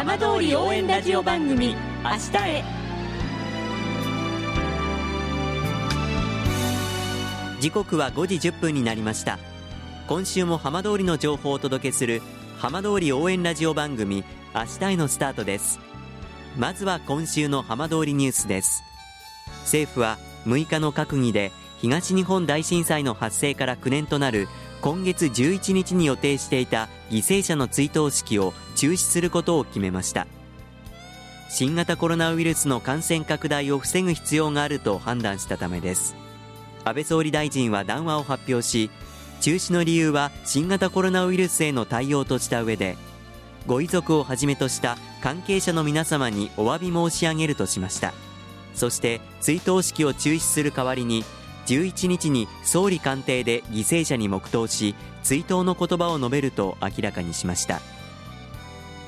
浜通り応援ラジオ番組「明日へ」時刻は5時10分になりました。今週も浜通りの情報をお届けする浜通り応援ラジオ番組「明日へ」のスタートです。まずは今週の浜通りニュースです。政府は6日の閣議で東日本大震災の発生から9年となる今月11日に予定していた犠牲者の追悼式を中止することを決めました。新型コロナウイルスの感染拡大を防ぐ必要があると判断したためです。安倍総理大臣は談話を発表し中止の理由は新型コロナウイルスへの対応とした上でご遺族をはじめとした関係者の皆様にお詫び申し上げるとしました。そして追悼式を中止する代わりに11日に総理官邸で犠牲者に黙祷し追悼の言葉を述べると明らかにしました。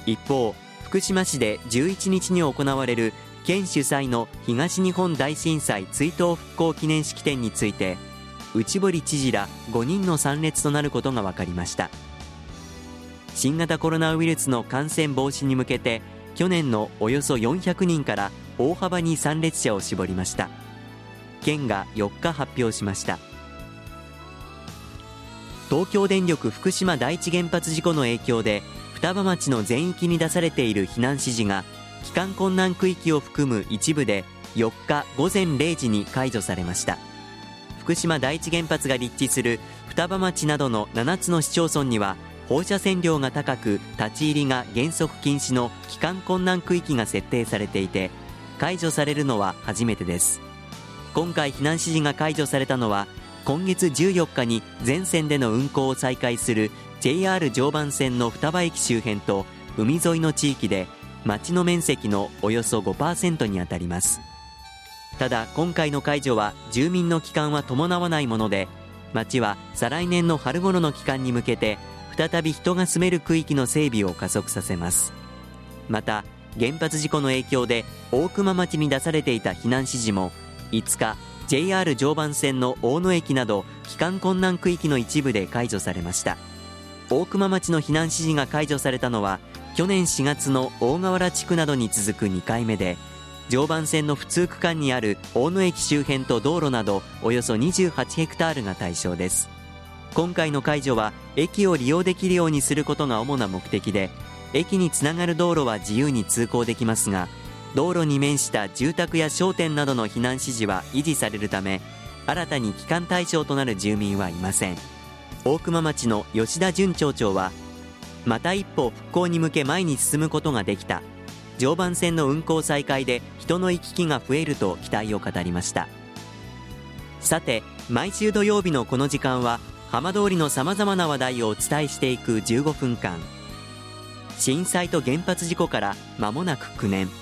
一方福島市で11日に行われる県主催の東日本大震災追悼復興記念式典について内堀知事ら5人の参列となることが分かりました。新型コロナウイルスの感染防止に向けて去年のおよそ400人から大幅に参列者を絞りました。県が4日発表しました。東京電力福島第一原発事故の影響で双葉町の全域に出されている避難指示が帰還困難区域を含む一部で4日午前0時に解除されました。福島第一原発が立地する双葉町などの7つの市町村には放射線量が高く立ち入りが原則禁止の帰還困難区域が設定されていて解除されるのは初めてです。今回避難指示が解除されたのは今月14日に全線での運行を再開する JR 常磐線の双葉駅周辺と海沿いの地域で町の面積のおよそ5%にあたります。ただ今回の解除は住民の帰還は伴わないもので町は再来年の春頃の期間に向けて再び人が住める区域の整備を加速させます。また原発事故の影響で大熊町に出されていた避難指示も5日 JR 常磐線の大野駅など帰還困難区域の一部で解除されました。大熊町の避難指示が解除されたのは去年4月の大河原地区などに続く2回目で常磐線の普通区間にある大野駅周辺と道路などおよそ28ヘクタールが対象です。今回の解除は駅を利用できるようにすることが主な目的で駅につながる道路は自由に通行できますが道路に面した住宅や商店などの避難指示は維持されるため新たに帰還対象となる住民はいません。大熊町の吉田淳町長はまた一歩復興に向け前に進むことができた。常磐線の運行再開で人の行き来が増えると期待を語りました。さて毎週土曜日のこの時間は浜通りのさまざまな話題をお伝えしていく15分間。震災と原発事故から間もなく9年。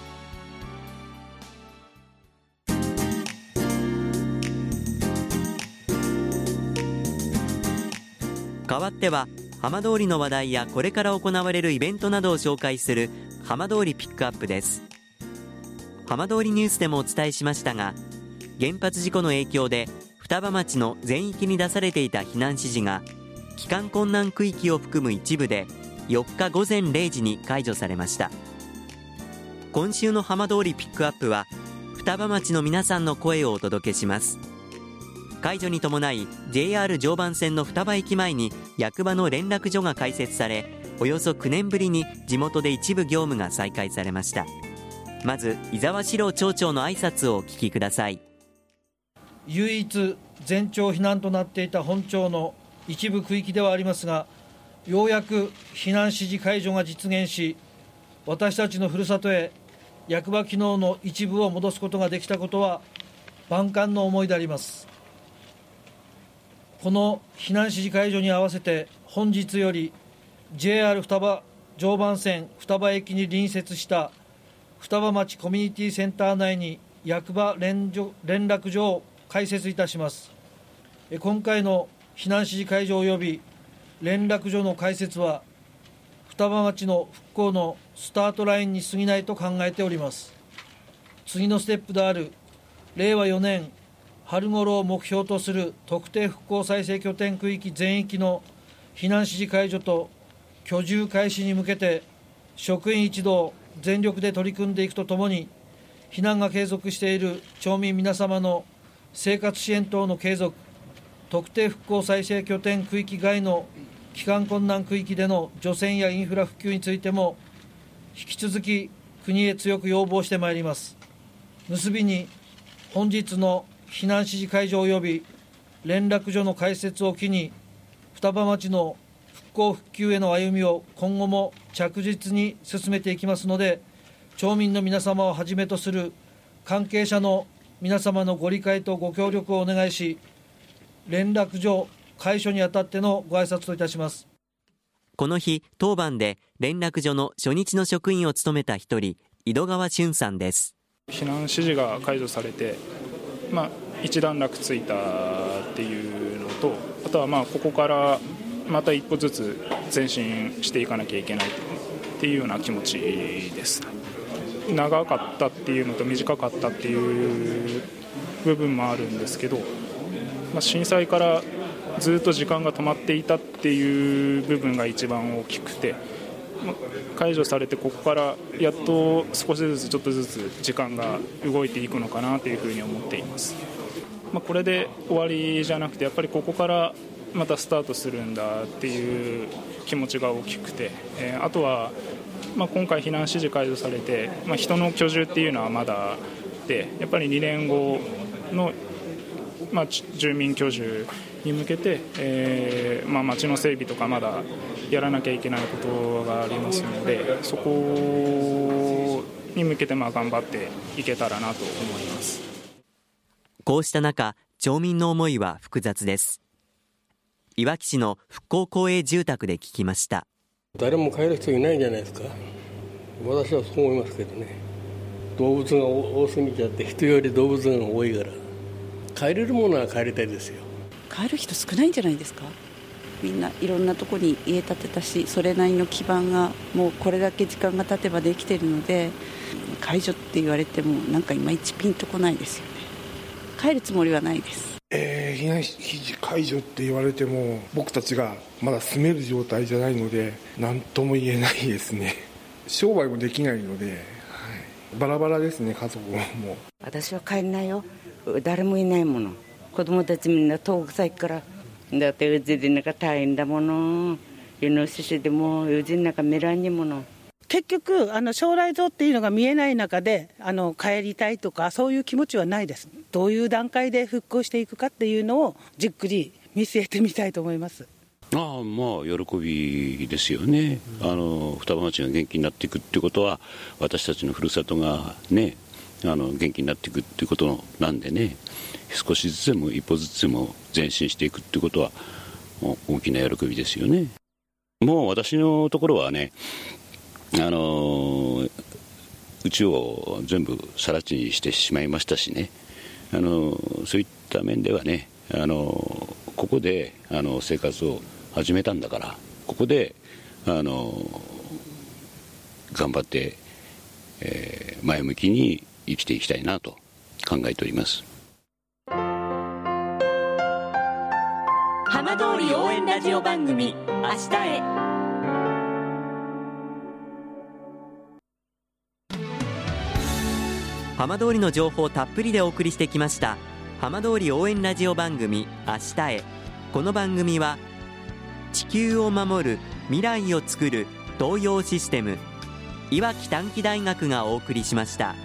代わっては浜通りの話題やこれから行われるイベントなどを紹介する浜通りピックアップです。浜通りニュースでもお伝えしましたが原発事故の影響で双葉町の全域に出されていた避難指示が帰還困難区域を含む一部で4日午前0時に解除されました。今週の浜通りピックアップは双葉町の皆さんの声をお届けします。解除に伴い JR 常磐線の双葉駅前に役場の連絡所が開設されおよそ9年ぶりに地元で一部業務が再開されました。まず伊沢史郎町長の挨拶をお聞きください。唯一全町避難となっていた本町の一部区域ではありますがようやく避難指示解除が実現し私たちのふるさとへ役場機能の一部を戻すことができたことは万感の思いであります。この避難指示解除に合わせて本日より JR 双葉常磐線双葉駅に隣接した双葉町コミュニティセンター内に役場連連絡所を開設いたします。今回の避難指示解除及び連絡所の開設は双葉町の復興のスタートラインに過ぎないと考えております。次のステップである令和4年春頃を目標とする特定復興再生拠点区域全域の避難指示解除と居住開始に向けて職員一同全力で取り組んでいくとともに避難が継続している町民皆様の生活支援等の継続特定復興再生拠点区域外の帰還困難区域での除染やインフラ復旧についても引き続き国へ強く要望してまいります。結びに本日の避難指示解除及び連絡所の開設を機に双葉町の復興復旧への歩みを今後も着実に進めていきますので町民の皆様をはじめとする関係者の皆様のご理解とご協力をお願いし連絡所解消にあたってのご挨拶といたします。この日当番で連絡所の初日の職員を務めた一人井戸川俊さんです。避難指示が解除されて、まあ、一段落ついたっていうのとあとはまあここからまた一歩ずつ前進していかなきゃいけないっていうような気持ちです。長かったっていうのと短かったっていう部分もあるんですけど、まあ、震災からずっと時間が止まっていたっていう部分が一番大きくて解除されてここからやっと少しずつちょっとずつ時間が動いていくのかなというふうに思っています、まあ、これで終わりじゃなくてやっぱりここからまたスタートするんだっていう気持ちが大きくて、えー、あとは、まあ、今回避難指示解除されて、まあ、人の居住っていうのはまだでやっぱり2年後の、まあ、住民居住に向けて、えーまあ、街の整備とかまだやらなきゃいけないことがありますのでそこに向けてまあ頑張っていけたらなと思います。こうした中町民の思いは複雑です。いわき市の復興公営住宅で聞きました。誰も帰る人いないんじゃないですか。私はそう思いますけどね。動物が多すぎちゃって人より動物が多いから帰れるものは帰りたいですよ。帰る人少ないんじゃないですか？みんないろんなとこに家建てたしそれなりの基盤がもうこれだけ時間が経てばできてるので解除って言われてもなんかいまいちピンとこないですよね。帰るつもりはないです。えー、避難指示解除って言われても僕たちがまだ住める状態じゃないので何とも言えないですね。商売もできないので、はい、バラバラですね家族も。私は帰んないよ誰もいないもの。子供たちみんな遠く先から。だってうちでなんか大変だもの。イノシシでもうちの中見らんにもの。結局あの将来像っていうのが見えない中であの帰りたいとかそういう気持ちはないです。どういう段階で復興していくかっていうのをじっくり見据えてみたいと思います。ああまあ喜びですよね、あの双葉町が元気になっていくっていうことは私たちのふるさとがねあの元気になっていくっていうことなんでね少しずつでも一歩ずつでも前進していくっていうことは大きな喜びですよね。もう私のところはねあのうちを全部更地にしてしまいましたしね。あのそういった面ではねあのここであの生活を始めたんだからここであの頑張って、えー、前向きに生きていきたいなと考えております。浜通り応援ラジオ番組「明日へ」浜通りの情報たっぷりでお送りしてきました浜通り応援ラジオ番組明日へ。この番組は地球を守る未来をつくる東洋システムいわき短期大学がお送りしました。